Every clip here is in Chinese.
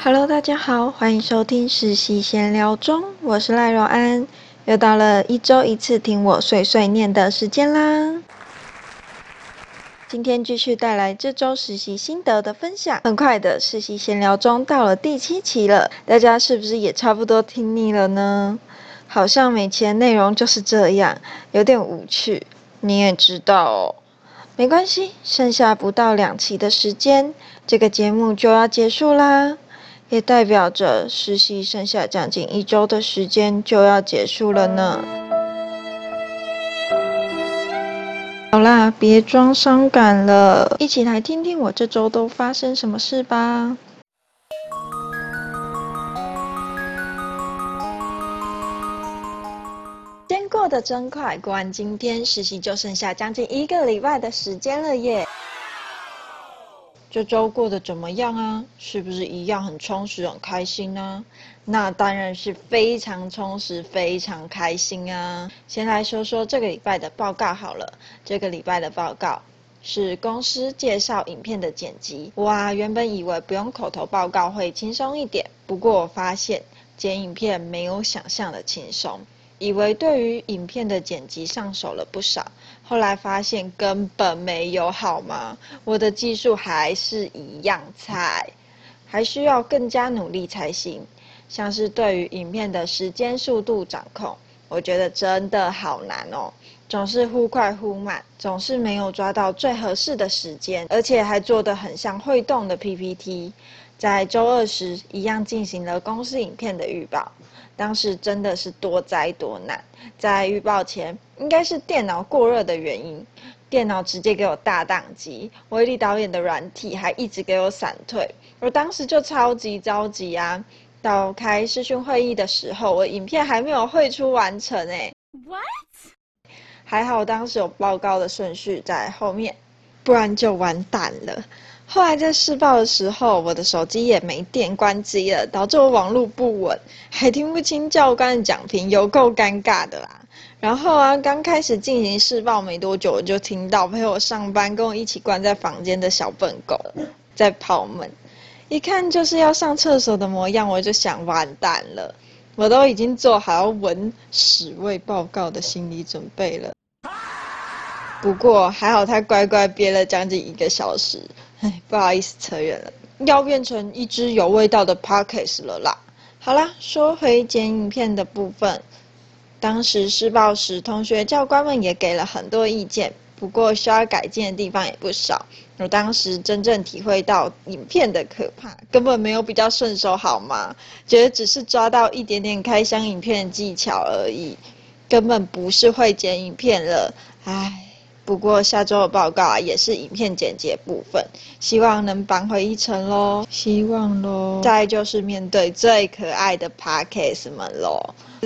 Hello，大家好，欢迎收听实习闲聊中，我是赖若安，又到了一周一次听我碎碎念的时间啦。今天继续带来这周实习心得的分享。很快的实习闲聊中到了第七期了，大家是不是也差不多听腻了呢？好像每期的内容就是这样，有点无趣。你也知道哦，没关系，剩下不到两期的时间，这个节目就要结束啦。也代表着实习剩下将近一周的时间就要结束了呢。好啦，别装伤感了，一起来听听我这周都发生什么事吧。天过得真快，过完今天实习就剩下将近一个礼拜的时间了耶。这周过得怎么样啊？是不是一样很充实、很开心呢？那当然是非常充实、非常开心啊！先来说说这个礼拜的报告好了。这个礼拜的报告是公司介绍影片的剪辑。哇，原本以为不用口头报告会轻松一点，不过我发现剪影片没有想象的轻松。以为对于影片的剪辑上手了不少，后来发现根本没有好吗？我的技术还是一样菜，还需要更加努力才行。像是对于影片的时间速度掌控，我觉得真的好难哦，总是忽快忽慢，总是没有抓到最合适的时间，而且还做得很像会动的 PPT。在周二时，一样进行了公司影片的预报。当时真的是多灾多难，在预报前，应该是电脑过热的原因，电脑直接给我大宕机，威力导演的软体还一直给我闪退，我当时就超级着急啊！到开视讯会议的时候，我影片还没有绘出完成诶 What？还好当时有报告的顺序在后面，不然就完蛋了。后来在试报的时候，我的手机也没电，关机了，导致我网络不稳，还听不清教官的讲评，有够尴尬的啦。然后啊，刚开始进行试报没多久，我就听到陪我上班、跟我一起关在房间的小笨狗在跑门，一看就是要上厕所的模样，我就想完蛋了，我都已经做好要闻屎味报告的心理准备了。不过还好，他乖乖憋了将近一个小时。唉，不好意思，扯远了，要变成一只有味道的 p o c k e t 了啦。好啦，说回剪影片的部分，当时试报时，同学教官们也给了很多意见，不过需要改进的地方也不少。我当时真正体会到影片的可怕，根本没有比较顺手好吗？觉得只是抓到一点点开箱影片的技巧而已，根本不是会剪影片了。唉。不过下周的报告啊，也是影片剪辑部分，希望能扳回一城喽，希望喽。再就是面对最可爱的 Parkes 们喽，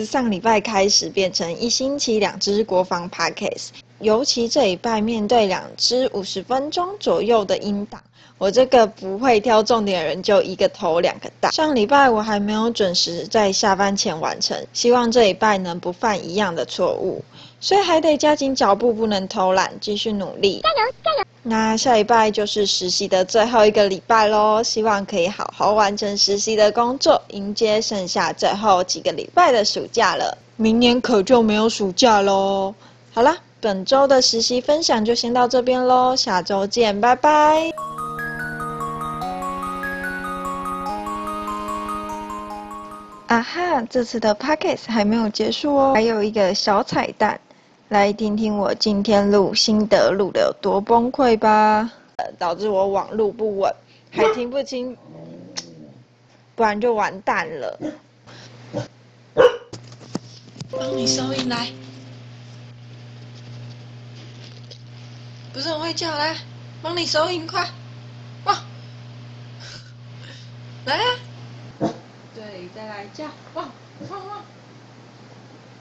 上礼拜开始变成一星期两支国防 Parkes，尤其这礼拜面对两支五十分钟左右的音档，我这个不会挑重点的人就一个头两个大。上礼拜我还没有准时在下班前完成，希望这礼拜能不犯一样的错误。所以还得加紧脚步，不能偷懒，继续努力。加油加油！那下礼拜就是实习的最后一个礼拜喽，希望可以好好完成实习的工作，迎接剩下最后几个礼拜的暑假了。明年可就没有暑假喽。好啦，本周的实习分享就先到这边喽，下周见，拜拜。啊哈，这次的 p o c k e t 还没有结束哦，还有一个小彩蛋。来听听我今天录心得录的有多崩溃吧，导致我网路不稳，还听不清，不然就完蛋了。帮你收音来，不是很会叫来，帮你收银快，哇，来啊，对，再来叫，汪汪汪，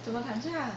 怎么弹下？